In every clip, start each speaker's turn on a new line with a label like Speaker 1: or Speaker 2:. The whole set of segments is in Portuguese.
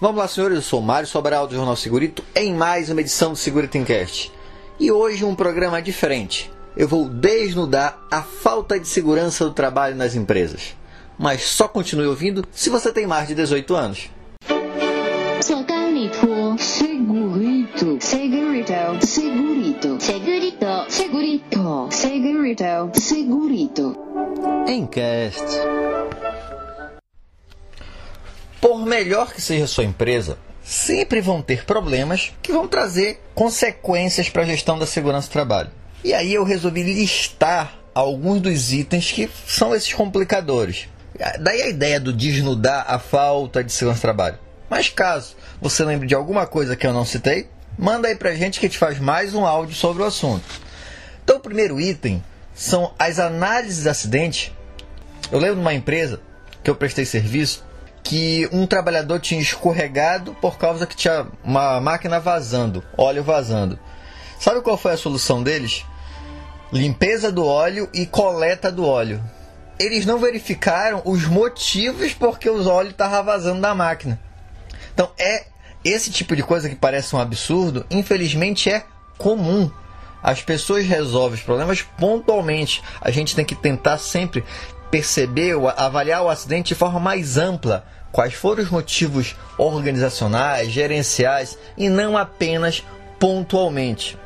Speaker 1: Vamos lá, senhores. Eu sou Mário Sobral do Jornal Segurito em mais uma edição do Segurito Encast. E hoje um programa diferente. Eu vou desnudar a falta de segurança do trabalho nas empresas. Mas só continue ouvindo se você tem mais de 18 anos.
Speaker 2: Segurito, segurito, segurito, segurito, segurito, segurito, segurito, segurito.
Speaker 1: Encast. Por melhor que seja a sua empresa, sempre vão ter problemas que vão trazer consequências para a gestão da segurança do trabalho. E aí eu resolvi listar alguns dos itens que são esses complicadores. Daí a ideia do desnudar a falta de segurança do trabalho. Mas caso você lembre de alguma coisa que eu não citei, manda aí pra gente que a gente faz mais um áudio sobre o assunto. Então o primeiro item são as análises de acidente. Eu lembro de uma empresa que eu prestei serviço que um trabalhador tinha escorregado por causa que tinha uma máquina vazando, óleo vazando. Sabe qual foi a solução deles? Limpeza do óleo e coleta do óleo. Eles não verificaram os motivos porque o óleo estava vazando da máquina. Então é esse tipo de coisa que parece um absurdo, infelizmente é comum. As pessoas resolvem os problemas pontualmente. A gente tem que tentar sempre perceber, avaliar o acidente de forma mais ampla quais foram os motivos organizacionais, gerenciais e não apenas pontualmente.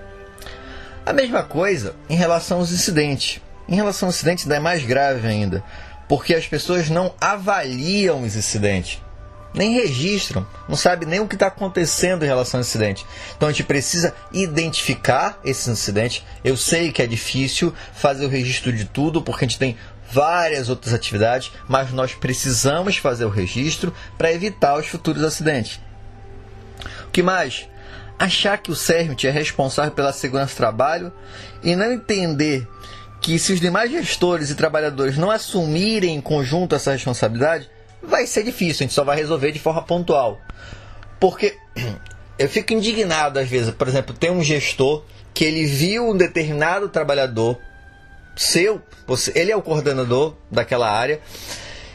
Speaker 1: A mesma coisa em relação aos incidentes. Em relação aos incidentes, ainda é mais grave ainda, porque as pessoas não avaliam os incidentes, nem registram, não sabe nem o que está acontecendo em relação ao incidente. Então a gente precisa identificar esses incidentes. Eu sei que é difícil fazer o registro de tudo, porque a gente tem várias outras atividades, mas nós precisamos fazer o registro para evitar os futuros acidentes. O que mais? Achar que o CERMIT é responsável pela segurança do trabalho e não entender que se os demais gestores e trabalhadores não assumirem em conjunto essa responsabilidade, vai ser difícil, a gente só vai resolver de forma pontual. Porque eu fico indignado às vezes, por exemplo, tem um gestor que ele viu um determinado trabalhador seu, você, ele é o coordenador daquela área,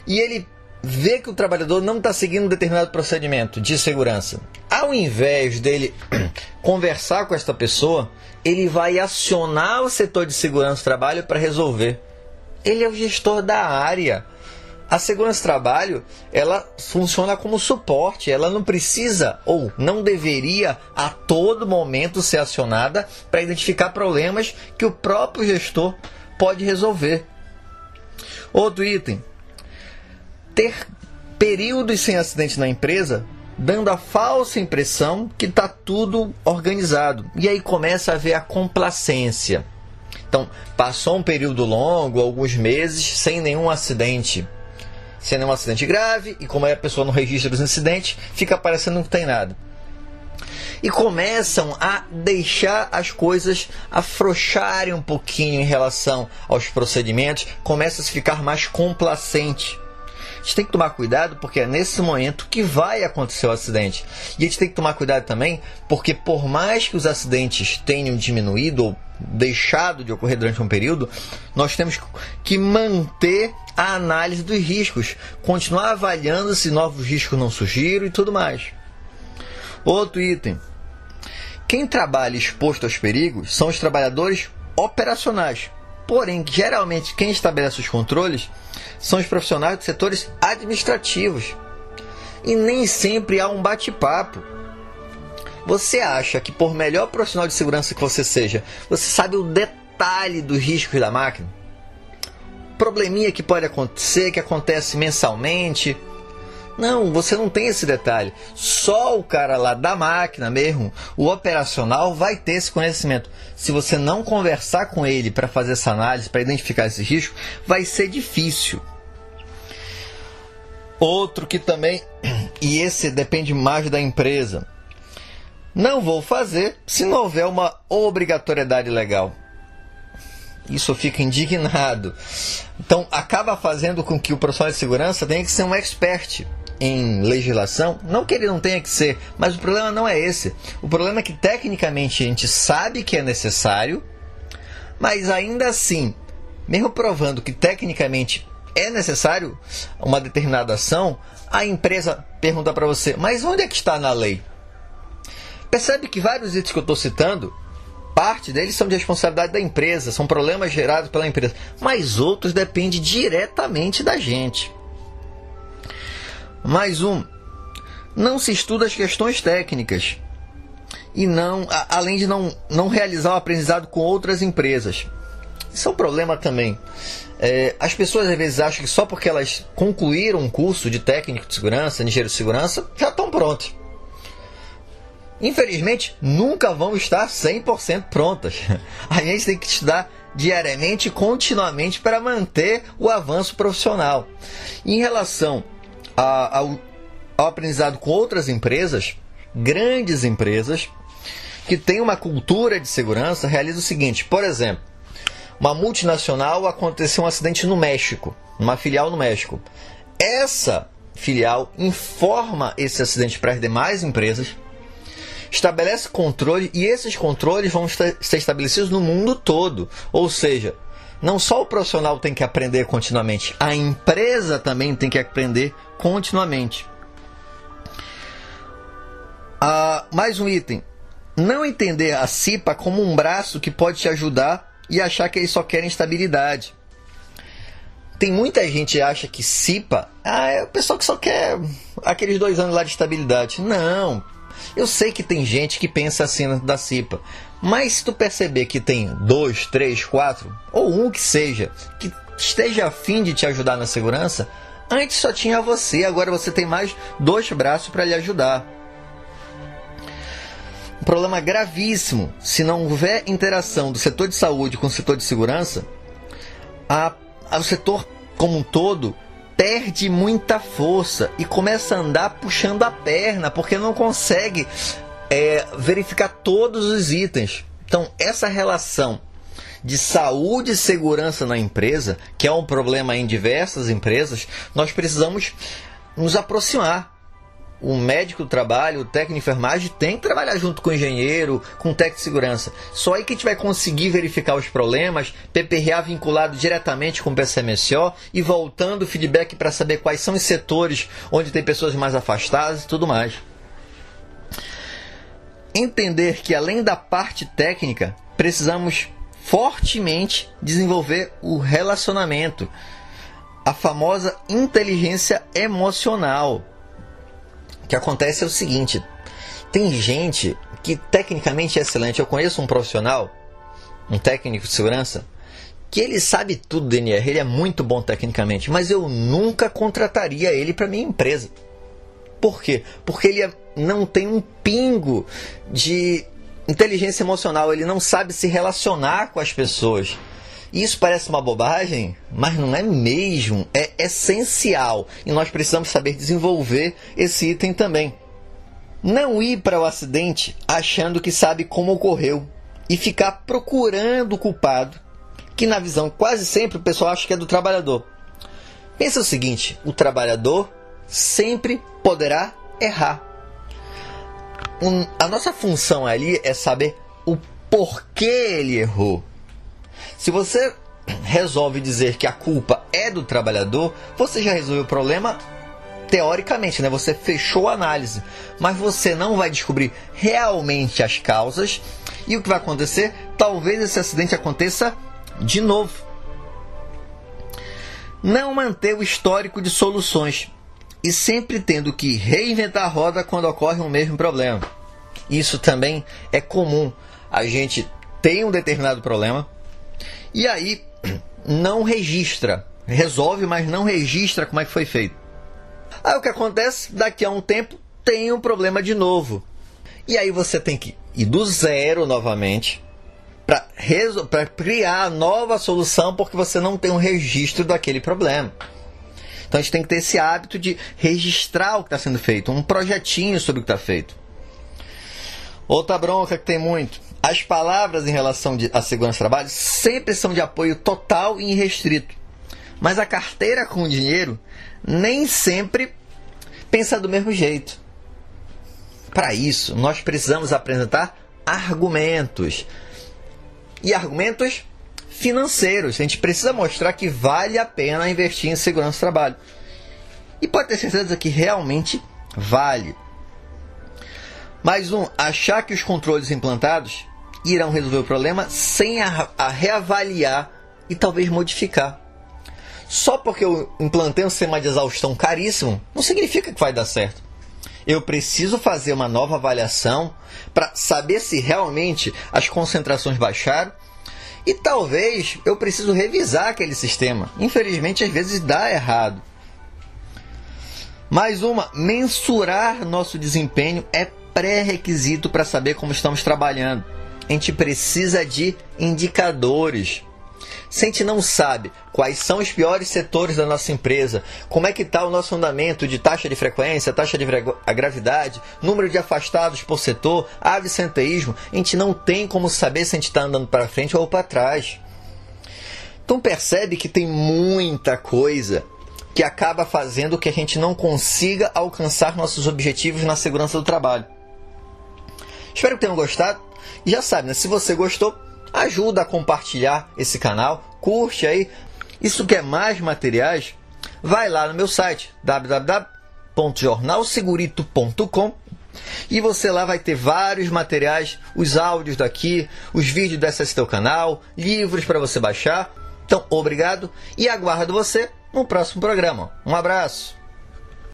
Speaker 1: e ele vê que o trabalhador não está seguindo um determinado procedimento de segurança. Ao invés dele conversar com esta pessoa, ele vai acionar o setor de segurança do trabalho para resolver. Ele é o gestor da área. A segurança do trabalho, ela funciona como suporte, ela não precisa ou não deveria a todo momento ser acionada para identificar problemas que o próprio gestor pode resolver. Outro item: ter períodos sem acidente na empresa, dando a falsa impressão que está tudo organizado. E aí começa a haver a complacência. Então, passou um período longo, alguns meses, sem nenhum acidente. Sem nenhum acidente grave, e como a pessoa não registra os incidentes, fica parecendo que não tem nada e começam a deixar as coisas afrouxarem um pouquinho em relação aos procedimentos, começa a se ficar mais complacente. A gente tem que tomar cuidado porque é nesse momento que vai acontecer o acidente. E a gente tem que tomar cuidado também porque, por mais que os acidentes tenham diminuído ou deixado de ocorrer durante um período, nós temos que manter a análise dos riscos, continuar avaliando se novos riscos não surgiram e tudo mais. Outro item. Quem trabalha exposto aos perigos são os trabalhadores operacionais. Porém, geralmente quem estabelece os controles são os profissionais dos setores administrativos. E nem sempre há um bate-papo. Você acha que por melhor profissional de segurança que você seja, você sabe o detalhe dos riscos da máquina? Probleminha que pode acontecer, que acontece mensalmente, não, você não tem esse detalhe. Só o cara lá da máquina mesmo, o operacional, vai ter esse conhecimento. Se você não conversar com ele para fazer essa análise, para identificar esse risco, vai ser difícil. Outro que também, e esse depende mais da empresa, não vou fazer se não houver uma obrigatoriedade legal. Isso fica indignado. Então, acaba fazendo com que o profissional de segurança tenha que ser um expert em legislação, não que ele não tenha que ser, mas o problema não é esse. O problema é que tecnicamente a gente sabe que é necessário, mas ainda assim, mesmo provando que tecnicamente é necessário uma determinada ação, a empresa pergunta para você: mas onde é que está na lei? Percebe que vários itens que eu estou citando, parte deles são de responsabilidade da empresa, são problemas gerados pela empresa, mas outros dependem diretamente da gente. Mais um, não se estuda as questões técnicas e não, a, além de não, não realizar o aprendizado com outras empresas. Isso é um problema também. É, as pessoas às vezes acham que só porque elas concluíram um curso de técnico de segurança, engenheiro de segurança, já estão prontas. Infelizmente, nunca vão estar 100% prontas. A gente tem que estudar diariamente e continuamente para manter o avanço profissional. Em relação ao, ao aprendizado com outras empresas, grandes empresas, que têm uma cultura de segurança, realizam o seguinte: por exemplo, uma multinacional aconteceu um acidente no México, uma filial no México. Essa filial informa esse acidente para as demais empresas, estabelece controle e esses controles vão ser estabelecidos no mundo todo. Ou seja, não só o profissional tem que aprender continuamente, a empresa também tem que aprender continuamente. Ah, mais um item. Não entender a CIPA como um braço que pode te ajudar e achar que eles só querem estabilidade. Tem muita gente que acha que CIPA ah, é o pessoal que só quer aqueles dois anos lá de estabilidade. Não. Eu sei que tem gente que pensa assim da CIPA. Mas se tu perceber que tem dois, três, quatro, ou um que seja, que esteja afim de te ajudar na segurança, antes só tinha você, agora você tem mais dois braços para lhe ajudar. Um problema gravíssimo. Se não houver interação do setor de saúde com o setor de segurança, a, a, o setor como um todo perde muita força e começa a andar puxando a perna, porque não consegue é, verificar todos os itens. Então, essa relação de saúde e segurança na empresa, que é um problema em diversas empresas, nós precisamos nos aproximar o médico do trabalho, o técnico de enfermagem tem que trabalhar junto com o engenheiro, com o técnico de segurança. Só aí que a gente vai conseguir verificar os problemas, PPRA vinculado diretamente com o PCMSO e voltando o feedback para saber quais são os setores onde tem pessoas mais afastadas e tudo mais. Entender que além da parte técnica, precisamos fortemente desenvolver o relacionamento, a famosa inteligência emocional que acontece é o seguinte: tem gente que tecnicamente é excelente. Eu conheço um profissional, um técnico de segurança, que ele sabe tudo do DNR, ele é muito bom tecnicamente, mas eu nunca contrataria ele para minha empresa. Por quê? Porque ele é, não tem um pingo de inteligência emocional, ele não sabe se relacionar com as pessoas. Isso parece uma bobagem, mas não é mesmo. É essencial e nós precisamos saber desenvolver esse item também. Não ir para o acidente achando que sabe como ocorreu e ficar procurando o culpado, que na visão quase sempre o pessoal acha que é do trabalhador. Pensa o seguinte: o trabalhador sempre poderá errar. Um, a nossa função ali é saber o porquê ele errou. Se você resolve dizer que a culpa é do trabalhador, você já resolveu o problema teoricamente, né? Você fechou a análise, mas você não vai descobrir realmente as causas e o que vai acontecer? Talvez esse acidente aconteça de novo. Não manter o histórico de soluções e sempre tendo que reinventar a roda quando ocorre um mesmo problema. Isso também é comum. A gente tem um determinado problema, e aí não registra. Resolve, mas não registra como é que foi feito. Aí o que acontece? Daqui a um tempo tem um problema de novo. E aí você tem que ir do zero novamente para criar a nova solução porque você não tem um registro daquele problema. Então a gente tem que ter esse hábito de registrar o que está sendo feito, um projetinho sobre o que está feito. Outra bronca que tem muito as palavras em relação à segurança do trabalho sempre são de apoio total e irrestrito. Mas a carteira com dinheiro nem sempre pensa do mesmo jeito. Para isso, nós precisamos apresentar argumentos. E argumentos financeiros. A gente precisa mostrar que vale a pena investir em segurança do trabalho. E pode ter certeza que realmente vale. Mais um, achar que os controles implantados irão resolver o problema sem a, a reavaliar e talvez modificar. Só porque eu implantei um sistema de exaustão caríssimo, não significa que vai dar certo. Eu preciso fazer uma nova avaliação para saber se realmente as concentrações baixaram e talvez eu preciso revisar aquele sistema. Infelizmente, às vezes dá errado. Mais uma, mensurar nosso desempenho é pré-requisito para saber como estamos trabalhando. A gente precisa de indicadores. Se a gente não sabe quais são os piores setores da nossa empresa, como é que está o nosso andamento de taxa de frequência, taxa de gravidade, número de afastados por setor, absenteísmo, a gente não tem como saber se a gente está andando para frente ou para trás. Então percebe que tem muita coisa que acaba fazendo que a gente não consiga alcançar nossos objetivos na segurança do trabalho. Espero que tenham gostado. E já sabe, né? se você gostou, ajuda a compartilhar esse canal, curte aí. Isso quer mais materiais? Vai lá no meu site www.jornalsegurito.com e você lá vai ter vários materiais, os áudios daqui, os vídeos desse teu canal, livros para você baixar. Então, obrigado e aguardo você no próximo programa. Um abraço!